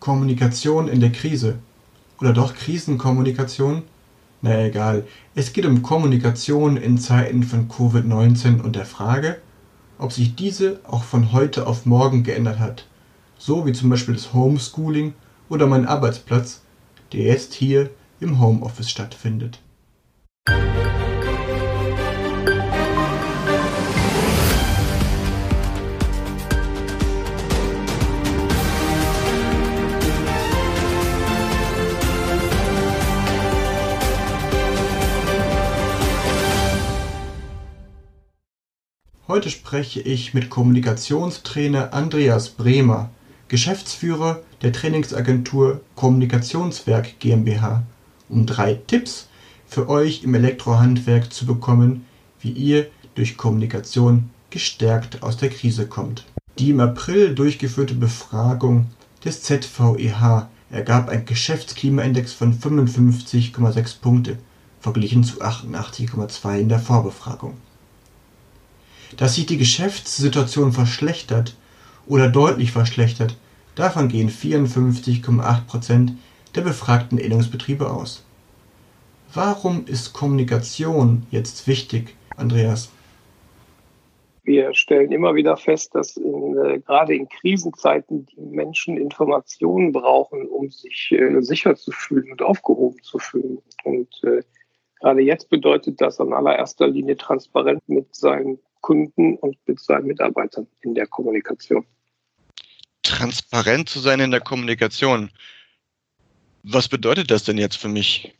Kommunikation in der Krise. Oder doch Krisenkommunikation? Na egal, es geht um Kommunikation in Zeiten von Covid-19 und der Frage, ob sich diese auch von heute auf morgen geändert hat. So wie zum Beispiel das Homeschooling oder mein Arbeitsplatz, der jetzt hier im Homeoffice stattfindet. Heute spreche ich mit Kommunikationstrainer Andreas Bremer, Geschäftsführer der Trainingsagentur Kommunikationswerk GmbH, um drei Tipps für euch im Elektrohandwerk zu bekommen, wie ihr durch Kommunikation gestärkt aus der Krise kommt. Die im April durchgeführte Befragung des ZVEH ergab einen Geschäftsklimaindex von 55,6 Punkte, verglichen zu 88,2 in der Vorbefragung dass sich die Geschäftssituation verschlechtert oder deutlich verschlechtert, davon gehen 54,8 Prozent der befragten Innungsbetriebe aus. Warum ist Kommunikation jetzt wichtig, Andreas? Wir stellen immer wieder fest, dass in, äh, gerade in Krisenzeiten die Menschen Informationen brauchen, um sich äh, sicher zu fühlen und aufgehoben zu fühlen. Und äh, gerade jetzt bedeutet das an allererster Linie transparent mit seinen Kunden und mit seinen Mitarbeitern in der Kommunikation. Transparent zu sein in der Kommunikation. Was bedeutet das denn jetzt für mich?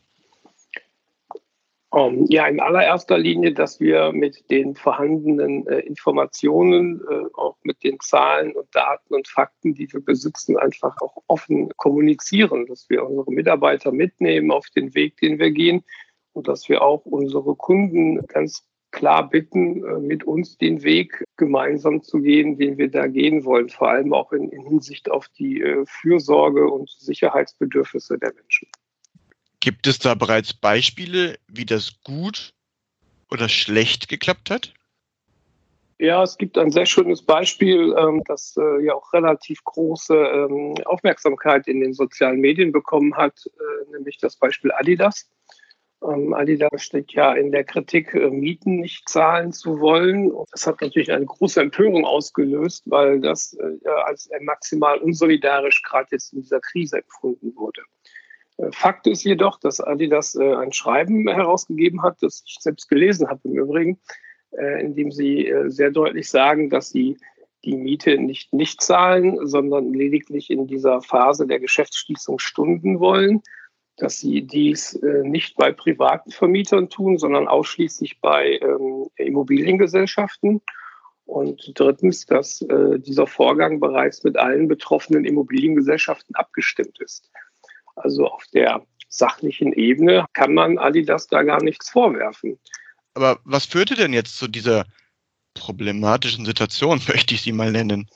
Um, ähm, ja, in allererster Linie, dass wir mit den vorhandenen äh, Informationen, äh, auch mit den Zahlen und Daten und Fakten, die wir besitzen, einfach auch offen kommunizieren, dass wir unsere Mitarbeiter mitnehmen auf den Weg, den wir gehen und dass wir auch unsere Kunden ganz klar bitten, äh, mit uns den Weg gemeinsam zu gehen, den wir da gehen wollen, vor allem auch in, in Hinsicht auf die äh, Fürsorge und Sicherheitsbedürfnisse der Menschen. Gibt es da bereits Beispiele, wie das gut oder schlecht geklappt hat? Ja, es gibt ein sehr schönes Beispiel, ähm, das äh, ja auch relativ große ähm, Aufmerksamkeit in den sozialen Medien bekommen hat, nämlich das Beispiel Adidas. Ähm, Adidas steht ja in der Kritik, äh, Mieten nicht zahlen zu wollen. Und das hat natürlich eine große Empörung ausgelöst, weil das äh, als maximal unsolidarisch gerade jetzt in dieser Krise empfunden wurde. Äh, Fakt ist jedoch, dass Adidas ein Schreiben herausgegeben hat, das ich selbst gelesen habe im Übrigen, in dem sie sehr deutlich sagen, dass sie die Miete nicht nicht zahlen, sondern lediglich in dieser Phase der Geschäftsschließung Stunden wollen dass sie dies äh, nicht bei privaten Vermietern tun, sondern ausschließlich bei ähm, Immobiliengesellschaften. Und drittens, dass äh, dieser Vorgang bereits mit allen betroffenen Immobiliengesellschaften abgestimmt ist. Also auf der sachlichen Ebene kann man Adidas da gar nichts vorwerfen. Aber was führte denn jetzt zu dieser problematischen Situation, möchte ich sie mal nennen?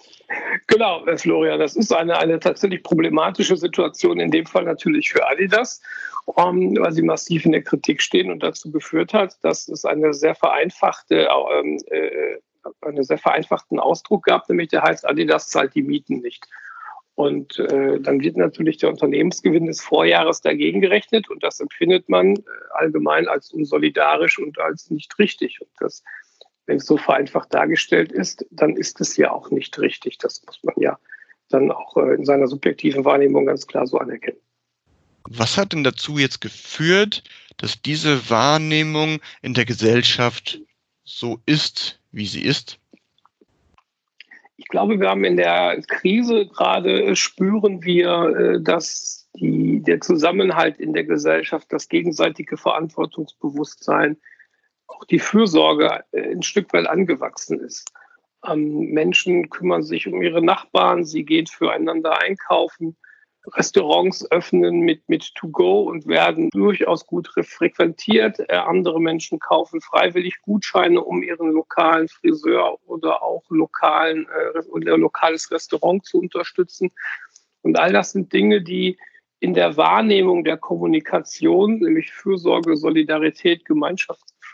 Genau, Florian, das ist eine, eine tatsächlich problematische Situation, in dem Fall natürlich für Adidas, um, ähm, weil sie massiv in der Kritik stehen und dazu geführt hat, dass es eine sehr vereinfachte, ähm, äh, einen sehr vereinfachten Ausdruck gab, nämlich der heißt, Adidas zahlt die Mieten nicht. Und äh, dann wird natürlich der Unternehmensgewinn des Vorjahres dagegen gerechnet und das empfindet man äh, allgemein als unsolidarisch und als nicht richtig. Und das wenn es so vereinfacht dargestellt ist, dann ist es ja auch nicht richtig. Das muss man ja dann auch äh, in seiner subjektiven Wahrnehmung ganz klar so anerkennen. Was hat denn dazu jetzt geführt, dass diese Wahrnehmung in der Gesellschaft so ist, wie sie ist? Ich glaube, wir haben in der Krise gerade äh, spüren wir, äh, dass die, der Zusammenhalt in der Gesellschaft, das gegenseitige Verantwortungsbewusstsein, auch die Fürsorge äh, ein Stück weit angewachsen ist. Ähm, Menschen kümmern sich um ihre Nachbarn, sie gehen füreinander einkaufen. Restaurants öffnen mit, mit To-Go und werden durchaus gut frequentiert. Äh, andere Menschen kaufen freiwillig Gutscheine, um ihren lokalen Friseur oder auch lokalen, äh, oder lokales Restaurant zu unterstützen. Und all das sind Dinge, die in der Wahrnehmung der Kommunikation, nämlich Fürsorge, Solidarität,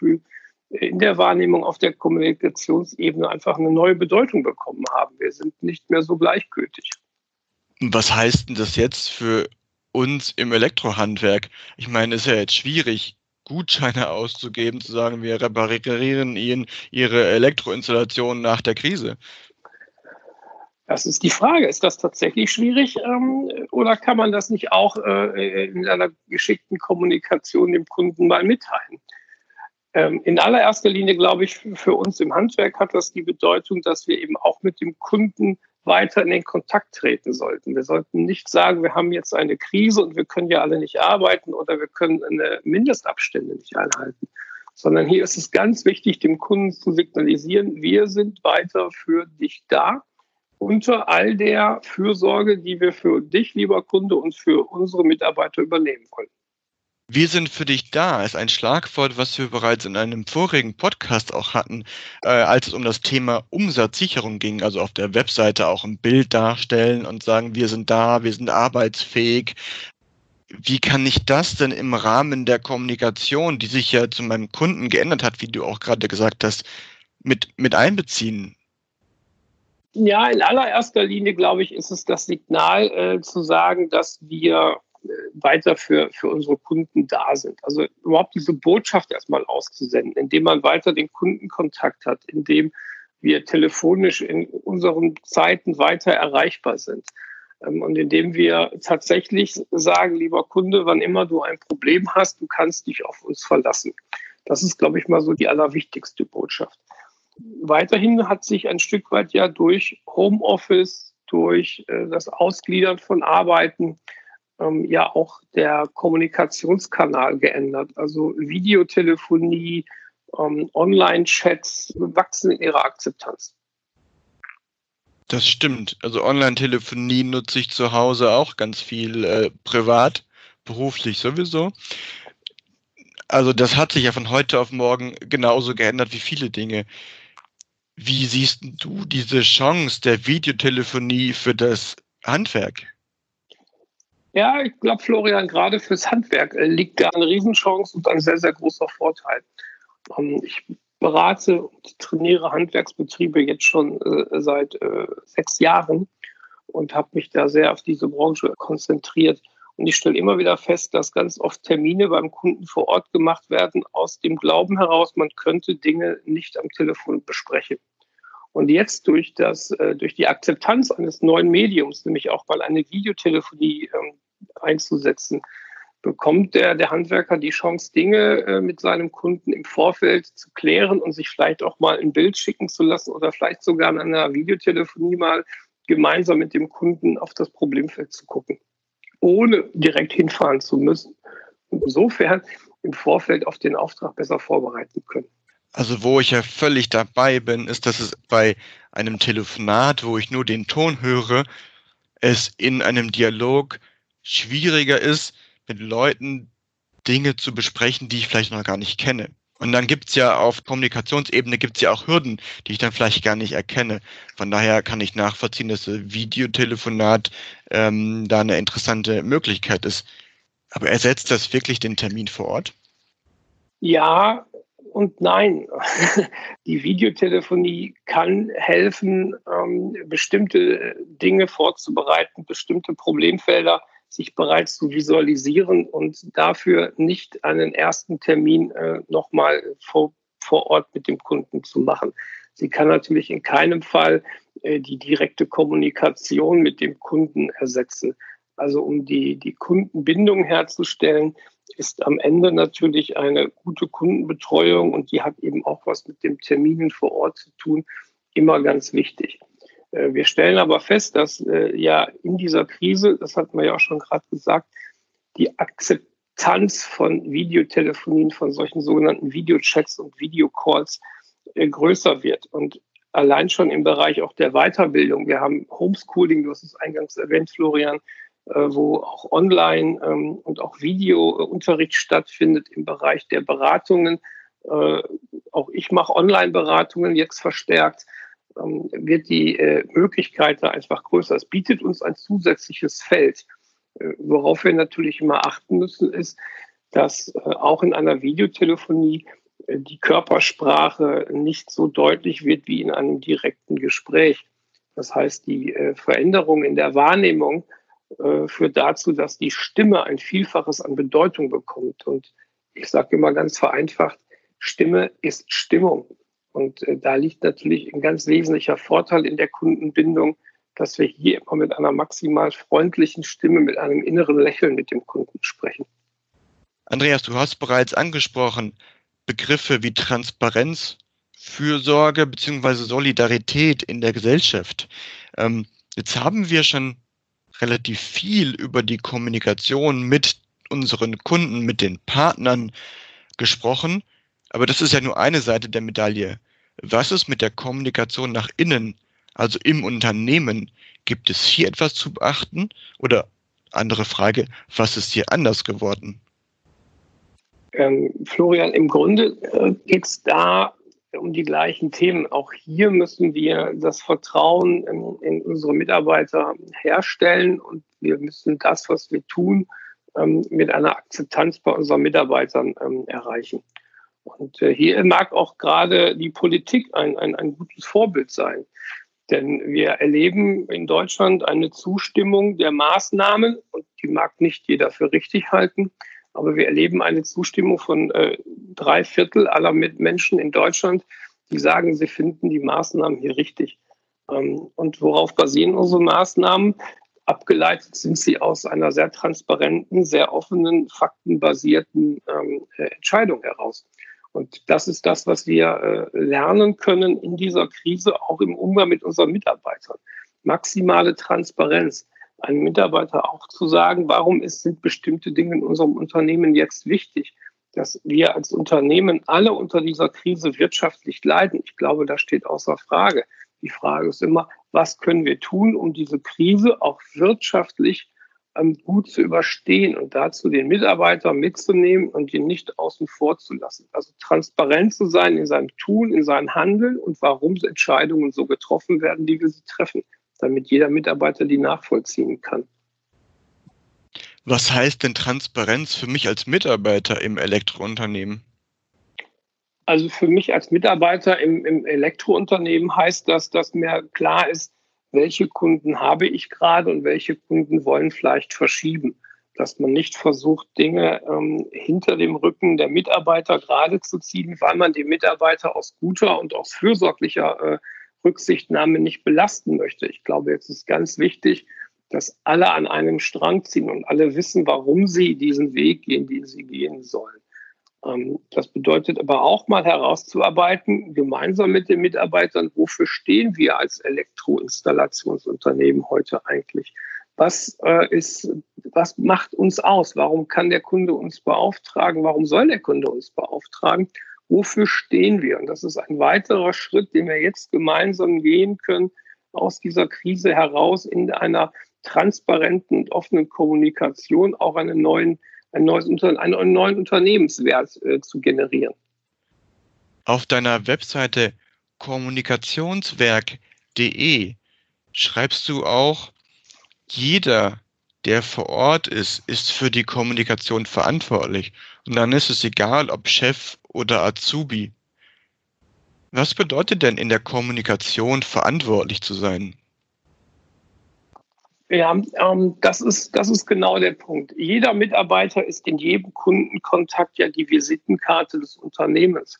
Gemeinschaftsgefühl, in der Wahrnehmung auf der Kommunikationsebene einfach eine neue Bedeutung bekommen haben. Wir sind nicht mehr so gleichgültig. Was heißt denn das jetzt für uns im Elektrohandwerk? Ich meine, es ist ja jetzt schwierig, Gutscheine auszugeben, zu sagen, wir reparieren Ihnen Ihre Elektroinstallation nach der Krise. Das ist die Frage. Ist das tatsächlich schwierig ähm, oder kann man das nicht auch äh, in einer geschickten Kommunikation dem Kunden mal mitteilen? Ähm, in allererster Linie, glaube ich, für uns im Handwerk hat das die Bedeutung, dass wir eben auch mit dem Kunden weiter in den Kontakt treten sollten. Wir sollten nicht sagen, wir haben jetzt eine Krise und wir können ja alle nicht arbeiten oder wir können eine Mindestabstände nicht einhalten, sondern hier ist es ganz wichtig, dem Kunden zu signalisieren, wir sind weiter für dich da unter all der Fürsorge, die wir für dich, lieber Kunde, und für unsere Mitarbeiter übernehmen wollen. Wir sind für dich da ist ein Schlagwort, was wir bereits in einem vorigen Podcast auch hatten, äh, als es um das Thema Umsatzsicherung ging, also auf der Webseite auch ein Bild darstellen und sagen, wir sind da, wir sind arbeitsfähig. Wie kann ich das denn im Rahmen der Kommunikation, die sich ja zu meinem Kunden geändert hat, wie du auch gerade gesagt hast, mit, mit einbeziehen? Ja, in allererster Linie, glaube ich, ist es das Signal äh, zu sagen, dass wir weiter für, für unsere Kunden da sind. Also überhaupt diese Botschaft erstmal auszusenden, indem man weiter den Kundenkontakt hat, indem wir telefonisch in unseren Zeiten weiter erreichbar sind. Ähm, und indem wir tatsächlich sagen, lieber Kunde, wann immer du ein Problem hast, du kannst dich auf uns verlassen. Das ist, glaube ich, mal so die allerwichtigste Botschaft weiterhin hat sich ein Stück weit ja durch Homeoffice, durch äh, das Ausgliedern von Arbeiten ähm, ja auch der Kommunikationskanal geändert. Also Videotelefonie, ähm, Online-Chats wachsen in ihrer Akzeptanz. Das stimmt. Also Online-Telefonie nutze ich zu Hause auch ganz viel äh, privat, beruflich sowieso. Also das hat sich ja von heute auf morgen genauso geändert wie viele Dinge. Wie siehst du diese Chance der Videotelefonie für das Handwerk? Ja, ich glaube, Florian, gerade fürs Handwerk äh, liegt da eine Riesenchance und ein sehr, sehr großer Vorteil. Ähm, ich berate und trainiere Handwerksbetriebe jetzt schon äh, seit äh, sechs Jahren und habe mich da sehr auf diese Branche konzentriert. Und ich stelle immer wieder fest, dass ganz oft Termine beim Kunden vor Ort gemacht werden, aus dem Glauben heraus, man könnte Dinge nicht am Telefon besprechen. Und jetzt durch, das, äh, durch die Akzeptanz eines neuen Mediums, nämlich auch mal eine Videotelefonie ähm, einzusetzen, bekommt der, der Handwerker die Chance, Dinge äh, mit seinem Kunden im Vorfeld zu klären und sich vielleicht auch mal ein Bild schicken zu lassen oder vielleicht sogar an einer Videotelefonie mal gemeinsam mit dem Kunden auf das Problemfeld zu gucken, ohne direkt hinfahren zu müssen. Insofern im Vorfeld auf den Auftrag besser vorbereiten können. Also wo ich ja völlig dabei bin, ist, dass es bei einem Telefonat, wo ich nur den Ton höre, es in einem Dialog schwieriger ist, mit Leuten Dinge zu besprechen, die ich vielleicht noch gar nicht kenne. Und dann gibt's ja auf Kommunikationsebene gibt's ja auch Hürden, die ich dann vielleicht gar nicht erkenne. Von daher kann ich nachvollziehen, dass das Videotelefonat ähm, da eine interessante Möglichkeit ist. Aber ersetzt das wirklich den Termin vor Ort? Ja, und nein. Die Videotelefonie kann helfen, ähm, bestimmte Dinge vorzubereiten, bestimmte Problemfelder sich bereits zu visualisieren und dafür nicht einen ersten Termin äh, nochmal vor, vor Ort mit dem Kunden zu machen. Sie kann natürlich in keinem Fall äh, die direkte Kommunikation mit dem Kunden ersetzen. Also um die, die Kundenbindung herzustellen, ist am Ende natürlich eine gute Kundenbetreuung und die hat eben auch was mit dem Terminen vor Ort zu tun, immer ganz wichtig. Äh, wir stellen aber fest, dass äh, ja in dieser Krise, das hat man ja auch schon gerade gesagt, die Akzeptanz von Videotelefonien, von solchen sogenannten Videochats und Videocalls äh, größer wird. Und allein schon im Bereich auch der Weiterbildung. Wir haben Homeschooling, du hast es eingangs erwähnt, Florian. Äh, wo auch Online- ähm, und auch Videounterricht stattfindet im Bereich der Beratungen. Äh, auch ich mache Online-Beratungen jetzt verstärkt. Ähm, wird die äh, Möglichkeit da einfach größer. Es bietet uns ein zusätzliches Feld. Worauf wir natürlich immer achten müssen, ist, dass auch in einer Videotelefonie die Körpersprache nicht so deutlich wird wie in einem direkten Gespräch. Das heißt, die äh, Veränderung in der Wahrnehmung äh, führt dazu, dass die Stimme ein Vielfaches an Bedeutung bekommt. Und ich sage immer ganz vereinfacht, Stimme ist Stimmung. Und äh, da liegt natürlich ein ganz wesentlicher Vorteil in der Kundenbindung, dass wir hier immer mit einer maximal freundlichen Stimme, mit einem inneren Lächeln mit dem Kunden sprechen. Andreas, du hast bereits angesprochen, Begriffe wie Transparenz, Fürsorge bzw. Solidarität in der Gesellschaft. Ähm, jetzt haben wir schon relativ viel über die Kommunikation mit unseren Kunden, mit den Partnern gesprochen. Aber das ist ja nur eine Seite der Medaille. Was ist mit der Kommunikation nach innen, also im Unternehmen? Gibt es hier etwas zu beachten? Oder andere Frage, was ist hier anders geworden? Ähm, Florian, im Grunde äh, geht es da um die gleichen Themen. Auch hier müssen wir das Vertrauen in, in unsere Mitarbeiter herstellen und wir müssen das, was wir tun, ähm, mit einer Akzeptanz bei unseren Mitarbeitern ähm, erreichen. Und äh, hier mag auch gerade die Politik ein, ein, ein gutes Vorbild sein. Denn wir erleben in Deutschland eine Zustimmung der Maßnahmen und die mag nicht jeder für richtig halten. Aber wir erleben eine Zustimmung von äh, drei Viertel aller Menschen in Deutschland, die sagen, sie finden die Maßnahmen hier richtig. Ähm, und worauf basieren unsere Maßnahmen? Abgeleitet sind sie aus einer sehr transparenten, sehr offenen, faktenbasierten ähm, äh, Entscheidung heraus. Und das ist das, was wir äh, lernen können in dieser Krise, auch im Umgang mit unseren Mitarbeitern. Maximale Transparenz einem Mitarbeiter auch zu sagen, warum ist, sind bestimmte Dinge in unserem Unternehmen jetzt wichtig, dass wir als Unternehmen alle unter dieser Krise wirtschaftlich leiden. Ich glaube, das steht außer Frage. Die Frage ist immer, was können wir tun, um diese Krise auch wirtschaftlich ähm, gut zu überstehen und dazu den Mitarbeiter mitzunehmen und ihn nicht außen vor zu lassen. Also transparent zu sein in seinem Tun, in seinem Handeln und warum Entscheidungen so getroffen werden, wie wir sie treffen damit jeder Mitarbeiter die nachvollziehen kann. Was heißt denn Transparenz für mich als Mitarbeiter im Elektrounternehmen? Also für mich als Mitarbeiter im, im Elektrounternehmen heißt das, dass mir klar ist, welche Kunden habe ich gerade und welche Kunden wollen vielleicht verschieben. Dass man nicht versucht, Dinge ähm, hinter dem Rücken der Mitarbeiter gerade zu ziehen, weil man die Mitarbeiter aus guter und aus fürsorglicher äh, Rücksichtnahme nicht belasten möchte. Ich glaube, jetzt ist ganz wichtig, dass alle an einem Strang ziehen und alle wissen, warum sie diesen Weg gehen, den sie gehen sollen. Ähm, das bedeutet aber auch mal herauszuarbeiten, gemeinsam mit den Mitarbeitern, wofür stehen wir als Elektroinstallationsunternehmen heute eigentlich? Was äh, ist, was macht uns aus? Warum kann der Kunde uns beauftragen? Warum soll der Kunde uns beauftragen? Wofür stehen wir? Und das ist ein weiterer Schritt, den wir jetzt gemeinsam gehen können, aus dieser Krise heraus in einer transparenten und offenen Kommunikation auch einen neuen, ein neues, einen neuen Unternehmenswert äh, zu generieren. Auf deiner Webseite kommunikationswerk.de schreibst du auch, jeder, der vor Ort ist, ist für die Kommunikation verantwortlich. Und dann ist es egal, ob Chef oder Azubi. Was bedeutet denn in der Kommunikation verantwortlich zu sein? Ja, ähm, das, ist, das ist genau der Punkt. Jeder Mitarbeiter ist in jedem Kundenkontakt ja die Visitenkarte des Unternehmens.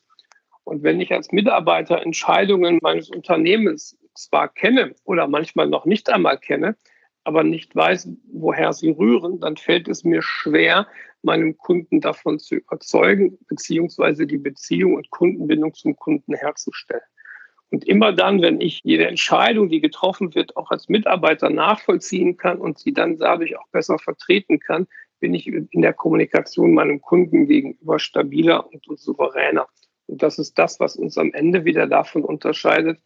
Und wenn ich als Mitarbeiter Entscheidungen meines Unternehmens zwar kenne oder manchmal noch nicht einmal kenne, aber nicht weiß, woher sie rühren, dann fällt es mir schwer, meinem Kunden davon zu überzeugen, beziehungsweise die Beziehung und Kundenbindung zum Kunden herzustellen. Und immer dann, wenn ich jede Entscheidung, die getroffen wird, auch als Mitarbeiter nachvollziehen kann und sie dann dadurch auch besser vertreten kann, bin ich in der Kommunikation meinem Kunden gegenüber stabiler und, souveräner. Und das ist das, was uns am Ende wieder davon unterscheidet,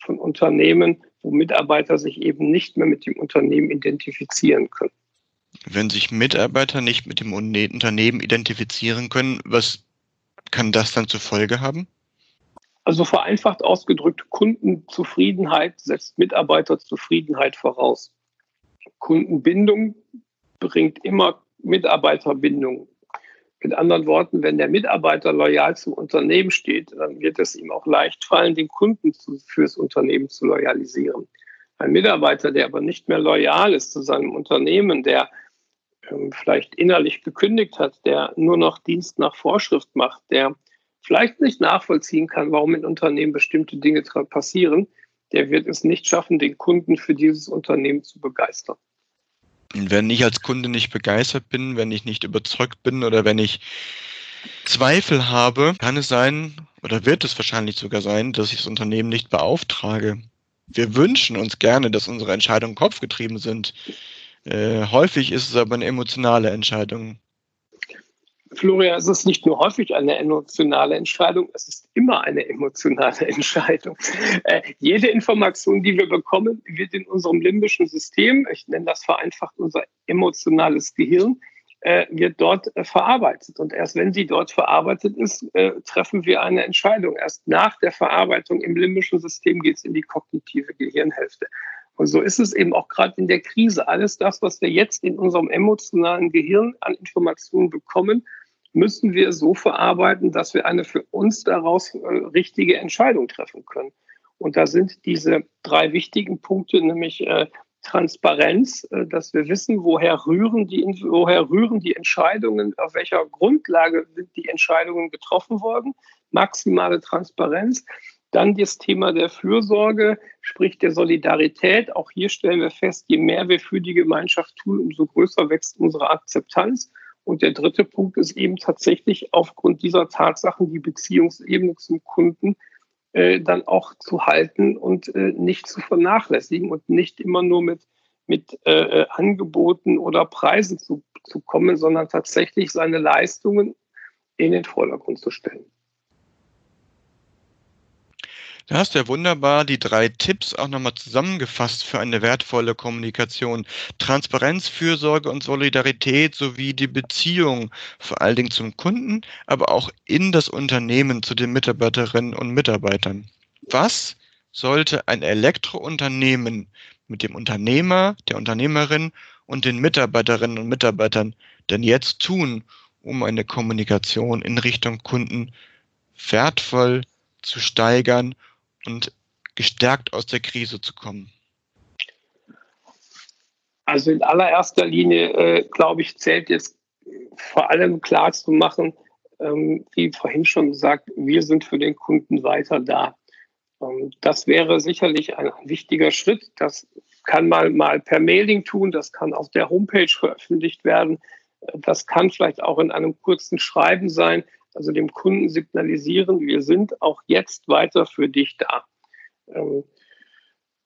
von Unternehmen, wo Mitarbeiter sich eben nicht mehr mit dem Unternehmen identifizieren können. Wenn sich Mitarbeiter nicht mit dem Unternehmen identifizieren können, was kann das dann zur Folge haben? Also vereinfacht ausgedrückt, Kundenzufriedenheit setzt Mitarbeiterzufriedenheit voraus. Kundenbindung bringt immer Mitarbeiterbindung. Mit anderen Worten, wenn der Mitarbeiter loyal zum Unternehmen steht, dann wird es ihm auch leicht fallen, den Kunden zu, fürs Unternehmen zu loyalisieren. Ein Mitarbeiter, der aber nicht mehr loyal ist zu seinem Unternehmen, der ähm, vielleicht innerlich gekündigt hat, der nur noch Dienst nach Vorschrift macht, der vielleicht nicht nachvollziehen kann, warum in Unternehmen bestimmte Dinge passieren, der wird es nicht schaffen, den Kunden für dieses Unternehmen zu begeistern. Wenn ich als Kunde nicht begeistert bin, wenn ich nicht überzeugt bin oder wenn ich Zweifel habe, kann es sein oder wird es wahrscheinlich sogar sein, dass ich das Unternehmen nicht beauftrage. Wir wünschen uns gerne, dass unsere Entscheidungen kopfgetrieben sind. Äh, häufig ist es aber eine emotionale Entscheidung. Florian, es ist nicht nur häufig eine emotionale Entscheidung, es ist immer eine emotionale Entscheidung. Äh, jede Information, die wir bekommen, wird in unserem limbischen System, ich nenne das vereinfacht unser emotionales Gehirn, äh, wird dort äh, verarbeitet. Und erst wenn sie dort verarbeitet ist, äh, treffen wir eine Entscheidung. Erst nach der Verarbeitung im limbischen System geht es in die kognitive Gehirnhälfte. Und so ist es eben auch gerade in der Krise. Alles das, was wir jetzt in unserem emotionalen Gehirn an Informationen bekommen, müssen wir so verarbeiten, dass wir eine für uns daraus äh, richtige Entscheidung treffen können. Und da sind diese drei wichtigen Punkte, nämlich äh, Transparenz, äh, dass wir wissen, woher rühren, die, woher rühren die Entscheidungen, auf welcher Grundlage sind die Entscheidungen getroffen worden, maximale Transparenz. Dann das Thema der Fürsorge, sprich der Solidarität. Auch hier stellen wir fest, je mehr wir für die Gemeinschaft tun, umso größer wächst unsere Akzeptanz. Und der dritte Punkt ist eben tatsächlich aufgrund dieser Tatsachen die Beziehungsebene zum Kunden äh, dann auch zu halten und äh, nicht zu vernachlässigen und nicht immer nur mit, mit äh, Angeboten oder Preisen zu, zu kommen, sondern tatsächlich seine Leistungen in den Vordergrund zu stellen. Da hast du ja wunderbar die drei Tipps auch nochmal zusammengefasst für eine wertvolle Kommunikation. Transparenz, Fürsorge und Solidarität sowie die Beziehung vor allen Dingen zum Kunden, aber auch in das Unternehmen zu den Mitarbeiterinnen und Mitarbeitern. Was sollte ein Elektrounternehmen mit dem Unternehmer, der Unternehmerin und den Mitarbeiterinnen und Mitarbeitern denn jetzt tun, um eine Kommunikation in Richtung Kunden wertvoll zu steigern und gestärkt aus der Krise zu kommen? Also in allererster Linie, äh, glaube ich, zählt jetzt vor allem klar zu machen, ähm, wie vorhin schon gesagt, wir sind für den Kunden weiter da. Ähm, das wäre sicherlich ein, wichtiger Schritt. Das kann man mal per Mailing tun, das kann auf der Homepage veröffentlicht werden, das kann vielleicht auch in einem kurzen Schreiben sein also dem Kunden signalisieren, wir sind auch jetzt weiter für dich da. Ähm,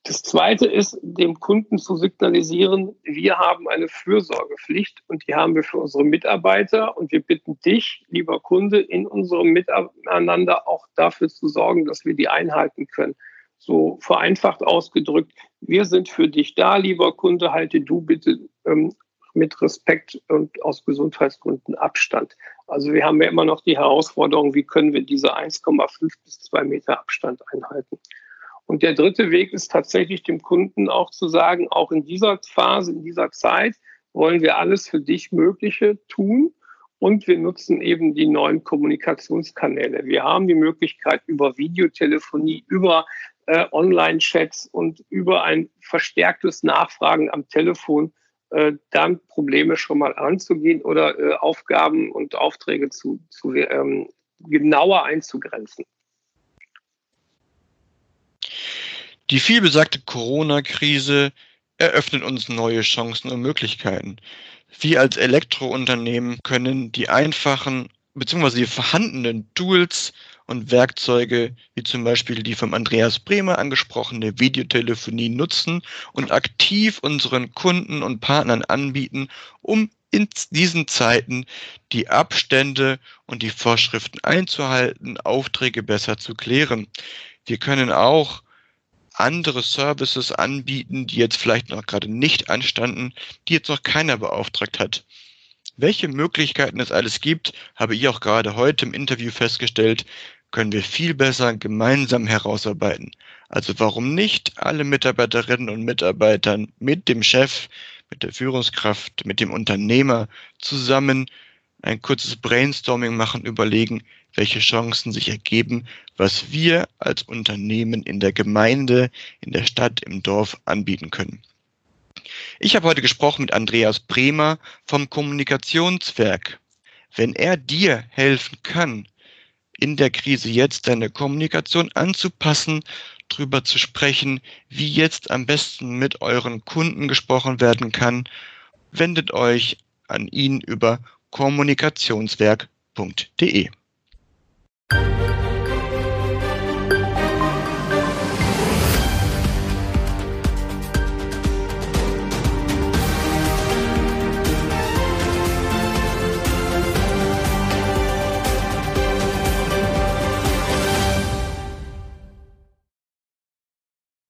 das Zweite ist, dem Kunden zu signalisieren, wir haben eine Fürsorgepflicht und die haben wir für unsere Mitarbeiter und wir bitten dich, lieber Kunde, in unserem Miteinander auch dafür zu sorgen, dass wir die einhalten können. So vereinfacht ausgedrückt, wir sind für dich da, lieber Kunde, halte du bitte ähm, mit Respekt und aus Gesundheitsgründen Abstand. Also wir haben ja immer noch die Herausforderung, wie können wir diese 1,5 bis 2 Meter Abstand einhalten. Und der dritte Weg ist tatsächlich dem Kunden auch zu sagen, auch in dieser Phase, in dieser Zeit wollen wir alles für dich Mögliche tun. Und wir nutzen eben die neuen Kommunikationskanäle. Wir haben die Möglichkeit über Videotelefonie, über äh, Online-Chats und über ein verstärktes Nachfragen am Telefon äh, dann Probleme schon mal anzugehen oder äh, Aufgaben und Aufträge zu, zu ähm, genauer einzugrenzen. Die vielbesagte Corona-Krise eröffnet uns neue Chancen und Möglichkeiten. Wir als Elektrounternehmen können die einfachen bzw. die vorhandenen Tools und Werkzeuge, wie zum Beispiel die vom Andreas Bremer angesprochene Videotelefonie nutzen und aktiv unseren Kunden und Partnern anbieten, um in diesen Zeiten die Abstände und die Vorschriften einzuhalten, Aufträge besser zu klären. Wir können auch andere Services anbieten, die jetzt vielleicht noch gerade nicht anstanden, die jetzt noch keiner beauftragt hat. Welche Möglichkeiten es alles gibt, habe ich auch gerade heute im Interview festgestellt, können wir viel besser gemeinsam herausarbeiten. Also warum nicht alle Mitarbeiterinnen und Mitarbeitern mit dem Chef, mit der Führungskraft, mit dem Unternehmer zusammen ein kurzes Brainstorming machen, überlegen, welche Chancen sich ergeben, was wir als Unternehmen in der Gemeinde, in der Stadt, im Dorf anbieten können. Ich habe heute gesprochen mit Andreas Bremer vom Kommunikationswerk. Wenn er dir helfen kann, in der Krise jetzt deine Kommunikation anzupassen, darüber zu sprechen, wie jetzt am besten mit euren Kunden gesprochen werden kann, wendet euch an ihn über kommunikationswerk.de.